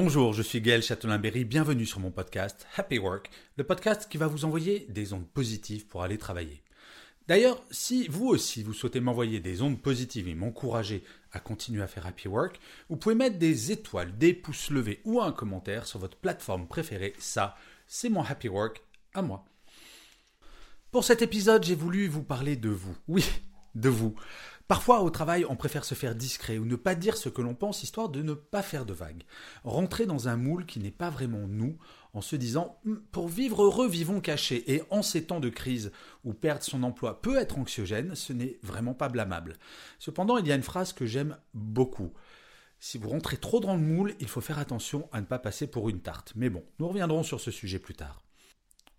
Bonjour, je suis Gaël Châtelain-Berry, bienvenue sur mon podcast Happy Work, le podcast qui va vous envoyer des ondes positives pour aller travailler. D'ailleurs, si vous aussi vous souhaitez m'envoyer des ondes positives et m'encourager à continuer à faire Happy Work, vous pouvez mettre des étoiles, des pouces levés ou un commentaire sur votre plateforme préférée. Ça, c'est mon Happy Work à moi. Pour cet épisode, j'ai voulu vous parler de vous. Oui, de vous. Parfois, au travail, on préfère se faire discret ou ne pas dire ce que l'on pense histoire de ne pas faire de vagues. Rentrer dans un moule qui n'est pas vraiment nous, en se disant Hum, pour vivre heureux, vivons cachés. Et en ces temps de crise où perdre son emploi peut être anxiogène, ce n'est vraiment pas blâmable. Cependant, il y a une phrase que j'aime beaucoup. Si vous rentrez trop dans le moule, il faut faire attention à ne pas passer pour une tarte. Mais bon, nous reviendrons sur ce sujet plus tard.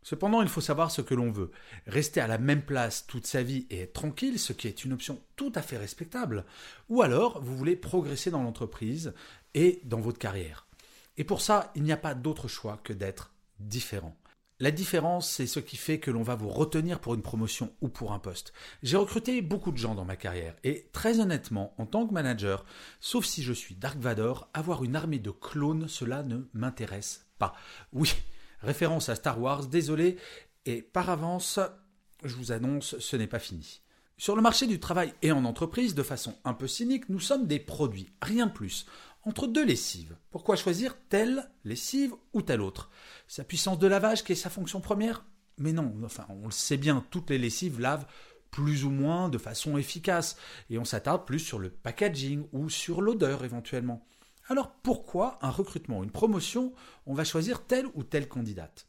Cependant, il faut savoir ce que l'on veut. Rester à la même place toute sa vie et être tranquille, ce qui est une option tout à fait respectable. Ou alors, vous voulez progresser dans l'entreprise et dans votre carrière. Et pour ça, il n'y a pas d'autre choix que d'être différent. La différence, c'est ce qui fait que l'on va vous retenir pour une promotion ou pour un poste. J'ai recruté beaucoup de gens dans ma carrière et très honnêtement, en tant que manager, sauf si je suis Dark Vador, avoir une armée de clones, cela ne m'intéresse pas. Oui, référence à Star Wars, désolé, et par avance, je vous annonce, ce n'est pas fini. Sur le marché du travail et en entreprise, de façon un peu cynique, nous sommes des produits, rien de plus, entre deux lessives. Pourquoi choisir telle lessive ou telle autre? Sa puissance de lavage qui est sa fonction première? Mais non, enfin, on le sait bien, toutes les lessives lavent plus ou moins de façon efficace, et on s'attarde plus sur le packaging ou sur l'odeur éventuellement. Alors pourquoi un recrutement une promotion, on va choisir telle ou telle candidate?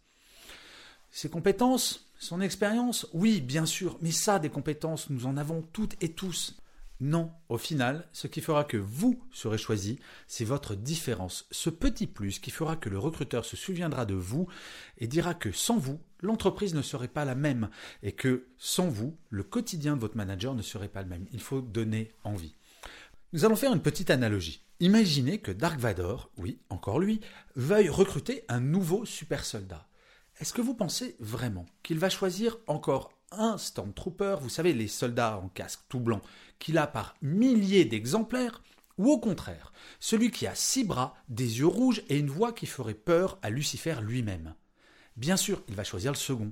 Ses compétences Son expérience Oui, bien sûr, mais ça, des compétences, nous en avons toutes et tous. Non, au final, ce qui fera que vous serez choisi, c'est votre différence, ce petit plus qui fera que le recruteur se souviendra de vous et dira que sans vous, l'entreprise ne serait pas la même et que sans vous, le quotidien de votre manager ne serait pas le même. Il faut donner envie. Nous allons faire une petite analogie. Imaginez que Dark Vador, oui, encore lui, veuille recruter un nouveau super soldat. Est-ce que vous pensez vraiment qu'il va choisir encore un Stormtrooper, vous savez, les soldats en casque tout blanc, qu'il a par milliers d'exemplaires, ou au contraire, celui qui a six bras, des yeux rouges et une voix qui ferait peur à Lucifer lui-même? Bien sûr, il va choisir le second.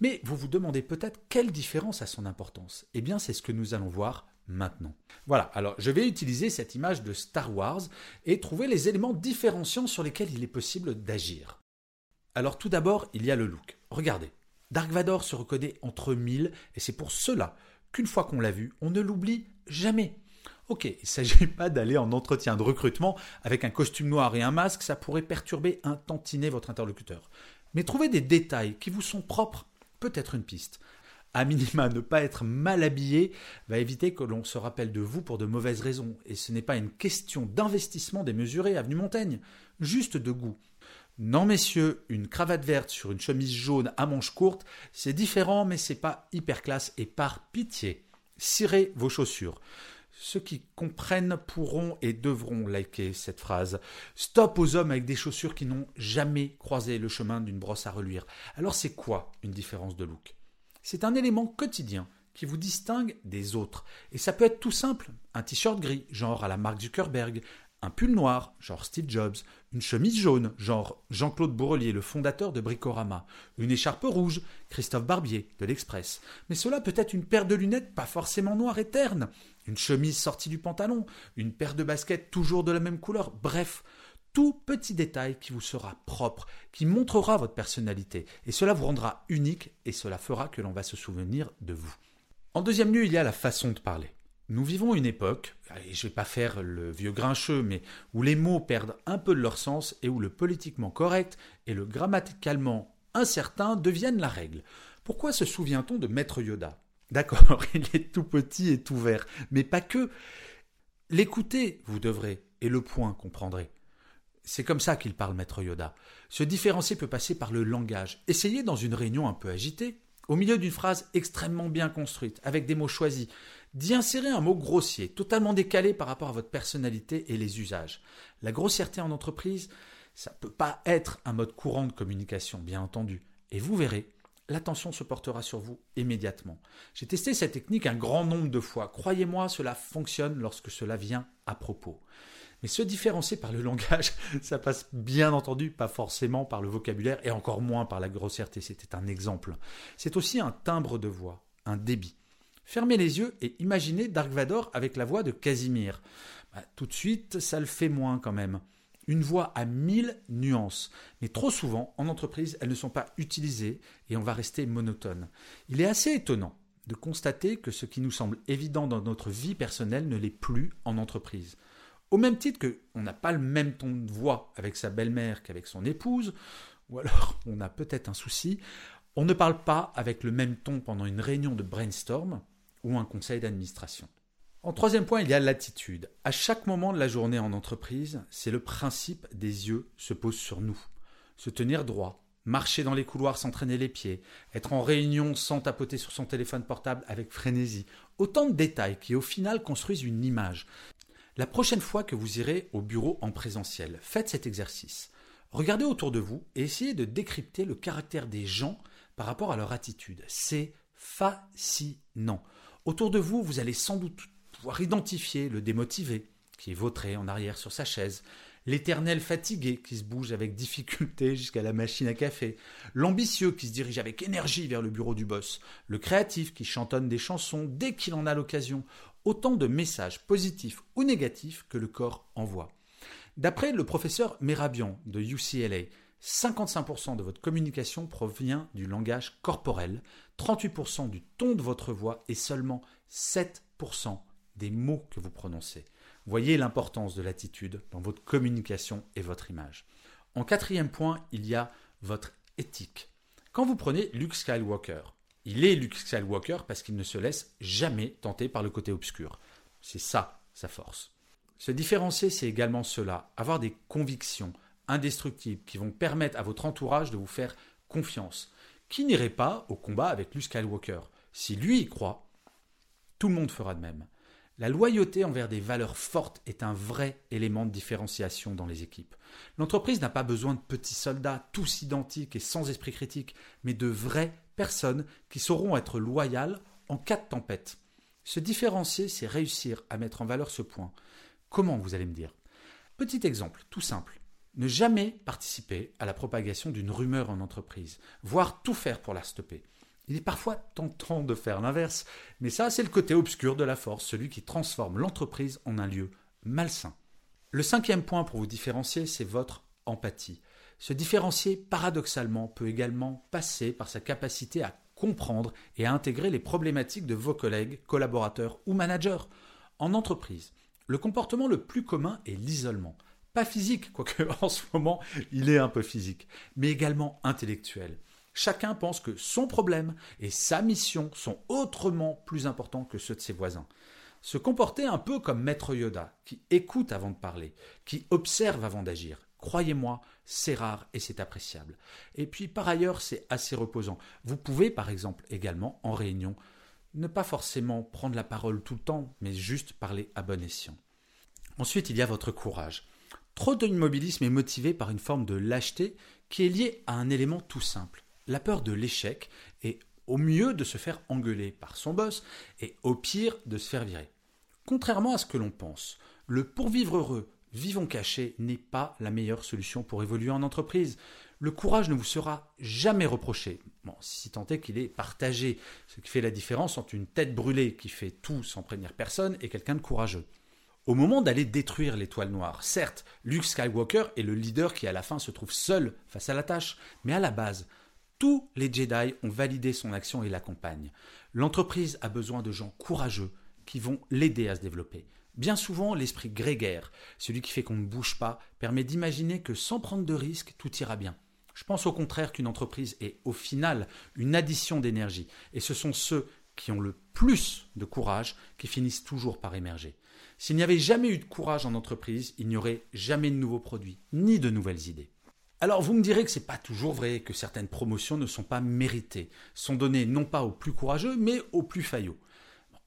Mais vous vous demandez peut-être quelle différence a son importance Eh bien, c'est ce que nous allons voir maintenant. Voilà, alors je vais utiliser cette image de Star Wars et trouver les éléments différenciants sur lesquels il est possible d'agir. Alors tout d'abord, il y a le look. Regardez, Dark Vador se reconnaît entre mille et c'est pour cela qu'une fois qu'on l'a vu, on ne l'oublie jamais. Ok, il ne s'agit pas d'aller en entretien de recrutement avec un costume noir et un masque, ça pourrait perturber un tantinet votre interlocuteur. Mais trouver des détails qui vous sont propres peut être une piste. À minima, ne pas être mal habillé va éviter que l'on se rappelle de vous pour de mauvaises raisons. Et ce n'est pas une question d'investissement démesuré, avenue Montaigne, juste de goût. Non, messieurs, une cravate verte sur une chemise jaune à manches courtes, c'est différent, mais c'est pas hyper classe et par pitié, cirez vos chaussures. Ceux qui comprennent pourront et devront liker cette phrase. Stop aux hommes avec des chaussures qui n'ont jamais croisé le chemin d'une brosse à reluire. Alors c'est quoi une différence de look? C'est un élément quotidien qui vous distingue des autres. Et ça peut être tout simple. Un t-shirt gris, genre à la marque Zuckerberg, un pull noir, genre Steve Jobs, une chemise jaune, genre Jean-Claude Bourrelier, le fondateur de Bricorama, une écharpe rouge, Christophe Barbier, de l'Express. Mais cela peut être une paire de lunettes pas forcément noire et terne, une chemise sortie du pantalon, une paire de baskets toujours de la même couleur, bref, tout petit détail qui vous sera propre, qui montrera votre personnalité, et cela vous rendra unique, et cela fera que l'on va se souvenir de vous. En deuxième lieu, il y a la façon de parler. Nous vivons une époque, et je ne vais pas faire le vieux grincheux, mais où les mots perdent un peu de leur sens et où le politiquement correct et le grammaticalement incertains deviennent la règle. Pourquoi se souvient-on de Maître Yoda? D'accord, il est tout petit et tout vert, mais pas que. L'écouter, vous devrez, et le point comprendrez. C'est comme ça qu'il parle, Maître Yoda. Se différencier peut passer par le langage. Essayez dans une réunion un peu agitée, au milieu d'une phrase extrêmement bien construite, avec des mots choisis, d'y insérer un mot grossier, totalement décalé par rapport à votre personnalité et les usages. La grossièreté en entreprise, ça ne peut pas être un mode courant de communication, bien entendu. Et vous verrez, l'attention se portera sur vous immédiatement. J'ai testé cette technique un grand nombre de fois. Croyez-moi, cela fonctionne lorsque cela vient à propos. Mais se différencier par le langage, ça passe bien entendu pas forcément par le vocabulaire et encore moins par la grossièreté. C'était un exemple. C'est aussi un timbre de voix, un débit. Fermez les yeux et imaginez Dark Vador avec la voix de Casimir. Bah, tout de suite, ça le fait moins quand même. Une voix à mille nuances, mais trop souvent, en entreprise, elles ne sont pas utilisées et on va rester monotone. Il est assez étonnant de constater que ce qui nous semble évident dans notre vie personnelle ne l'est plus en entreprise. Au même titre qu'on n'a pas le même ton de voix avec sa belle-mère qu'avec son épouse, ou alors on a peut-être un souci, on ne parle pas avec le même ton pendant une réunion de brainstorm ou un conseil d'administration. En troisième point, il y a l'attitude. À chaque moment de la journée en entreprise, c'est le principe des yeux se pose sur nous. Se tenir droit, marcher dans les couloirs sans traîner les pieds, être en réunion sans tapoter sur son téléphone portable avec frénésie. Autant de détails qui au final construisent une image. La prochaine fois que vous irez au bureau en présentiel, faites cet exercice. Regardez autour de vous et essayez de décrypter le caractère des gens par rapport à leur attitude. C'est fascinant. Autour de vous, vous allez sans doute pouvoir identifier le démotivé qui est vautré en arrière sur sa chaise, l'éternel fatigué qui se bouge avec difficulté jusqu'à la machine à café, l'ambitieux qui se dirige avec énergie vers le bureau du boss, le créatif qui chantonne des chansons dès qu'il en a l'occasion, autant de messages positifs ou négatifs que le corps envoie. D'après le professeur Merabian de UCLA, 55% de votre communication provient du langage corporel, 38% du ton de votre voix et seulement 7% des mots que vous prononcez. Voyez l'importance de l'attitude dans votre communication et votre image. En quatrième point, il y a votre éthique. Quand vous prenez Luke Skywalker, il est Luke Skywalker parce qu'il ne se laisse jamais tenter par le côté obscur. C'est ça sa force. Se différencier, c'est également cela, avoir des convictions indestructibles qui vont permettre à votre entourage de vous faire confiance. Qui n'irait pas au combat avec Luke Skywalker? Si lui y croit, tout le monde fera de même. La loyauté envers des valeurs fortes est un vrai élément de différenciation dans les équipes. L'entreprise n'a pas besoin de petits soldats tous identiques et sans esprit critique, mais de vraies personnes qui sauront être loyales en cas de tempête. Se différencier, c'est réussir à mettre en valeur ce point. Comment vous allez me dire? Petit exemple, tout simple. Ne jamais participer à la propagation d'une rumeur en entreprise, voire tout faire pour la stopper. Il est parfois tentant de faire l'inverse, mais ça c'est le côté obscur de la force, celui qui transforme l'entreprise en un lieu malsain. Le cinquième point pour vous différencier, c'est votre empathie. Se différencier, paradoxalement, peut également passer par sa capacité à comprendre et à intégrer les problématiques de vos collègues, collaborateurs ou managers. En entreprise, le comportement le plus commun est l'isolement. Pas physique, quoique en ce moment il est un peu physique, mais également intellectuel. Chacun pense que son problème et sa mission sont autrement plus importants que ceux de ses voisins. Se comporter un peu comme Maître Yoda, qui écoute avant de parler, qui observe avant d'agir. Croyez-moi, c'est rare et c'est appréciable. Et puis par ailleurs, c'est assez reposant. Vous pouvez par exemple également en réunion ne pas forcément prendre la parole tout le temps, mais juste parler à bon escient. Ensuite, il y a votre courage. Trop d'immobilisme est motivé par une forme de lâcheté qui est liée à un élément tout simple la peur de l'échec et au mieux de se faire engueuler par son boss et au pire de se faire virer. Contrairement à ce que l'on pense, le pourvivre heureux, vivons cachés n'est pas la meilleure solution pour évoluer en entreprise. Le courage ne vous sera jamais reproché, si tant est qu'il est partagé, ce qui fait la différence entre une tête brûlée qui fait tout sans prévenir personne et quelqu'un de courageux. Au moment d'aller détruire l'étoile noire, certes, Luke Skywalker est le leader qui à la fin se trouve seul face à la tâche, mais à la base, tous les Jedi ont validé son action et l'accompagnent. L'entreprise a besoin de gens courageux qui vont l'aider à se développer. Bien souvent, l'esprit grégaire, celui qui fait qu'on ne bouge pas, permet d'imaginer que sans prendre de risques, tout ira bien. Je pense au contraire qu'une entreprise est au final une addition d'énergie, et ce sont ceux qui ont le plus de courage qui finissent toujours par émerger. S'il n'y avait jamais eu de courage en entreprise, il n'y aurait jamais de nouveaux produits, ni de nouvelles idées. Alors vous me direz que ce n'est pas toujours vrai, que certaines promotions ne sont pas méritées, sont données non pas aux plus courageux, mais aux plus faillots.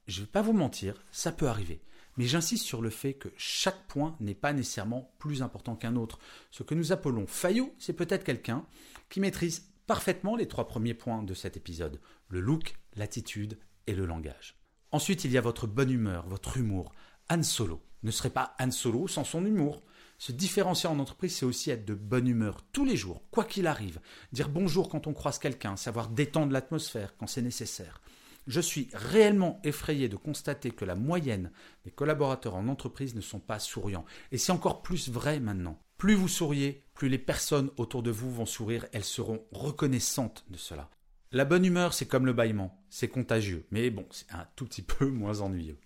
je ne vais pas vous mentir, ça peut arriver. Mais j'insiste sur le fait que chaque point n'est pas nécessairement plus important qu'un autre. Ce que nous appelons faillot, c'est peut-être quelqu'un qui maîtrise parfaitement les trois premiers points de cet épisode, le look, l'attitude et le langage. Ensuite, il y a votre bonne humeur, votre humour. Han Solo ne serait pas Han Solo sans son humour. Se différencier en entreprise, c'est aussi être de bonne humeur tous les jours, quoi qu'il arrive. Dire bonjour quand on croise quelqu'un, savoir détendre l'atmosphère quand c'est nécessaire. Je suis réellement effrayé de constater que la moyenne des collaborateurs en entreprise ne sont pas souriants. Et c'est encore plus vrai maintenant. Plus vous souriez, plus les personnes autour de vous vont sourire, elles seront reconnaissantes de cela. La bonne humeur, c'est comme le bâillement, c'est contagieux, mais bon, c'est un tout petit peu moins ennuyeux.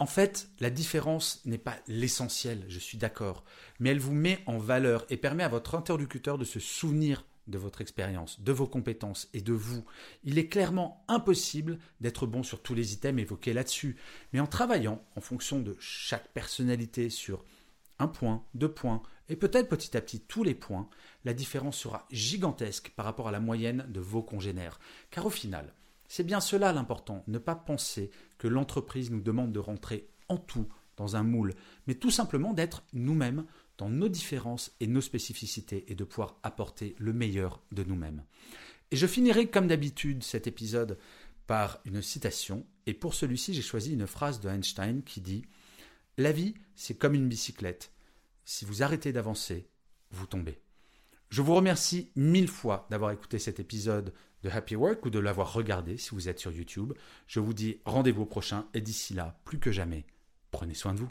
En fait, la différence n'est pas l'essentiel, je suis d'accord, mais elle vous met en valeur et permet à votre interlocuteur de se souvenir de votre expérience, de vos compétences et de vous. Il est clairement impossible d'être bon sur tous les items évoqués là-dessus, mais en travaillant en fonction de chaque personnalité sur un point, deux points, et peut-être petit à petit tous les points, la différence sera gigantesque par rapport à la moyenne de vos congénères. Car au final, c'est bien cela l'important, ne pas penser que l'entreprise nous demande de rentrer en tout dans un moule, mais tout simplement d'être nous-mêmes dans nos différences et nos spécificités et de pouvoir apporter le meilleur de nous-mêmes. Et je finirai comme d'habitude cet épisode par une citation, et pour celui-ci j'ai choisi une phrase de Einstein qui dit ⁇ La vie, c'est comme une bicyclette. Si vous arrêtez d'avancer, vous tombez. Je vous remercie mille fois d'avoir écouté cet épisode de Happy Work ou de l'avoir regardé si vous êtes sur YouTube. Je vous dis rendez-vous prochain et d'ici là, plus que jamais, prenez soin de vous.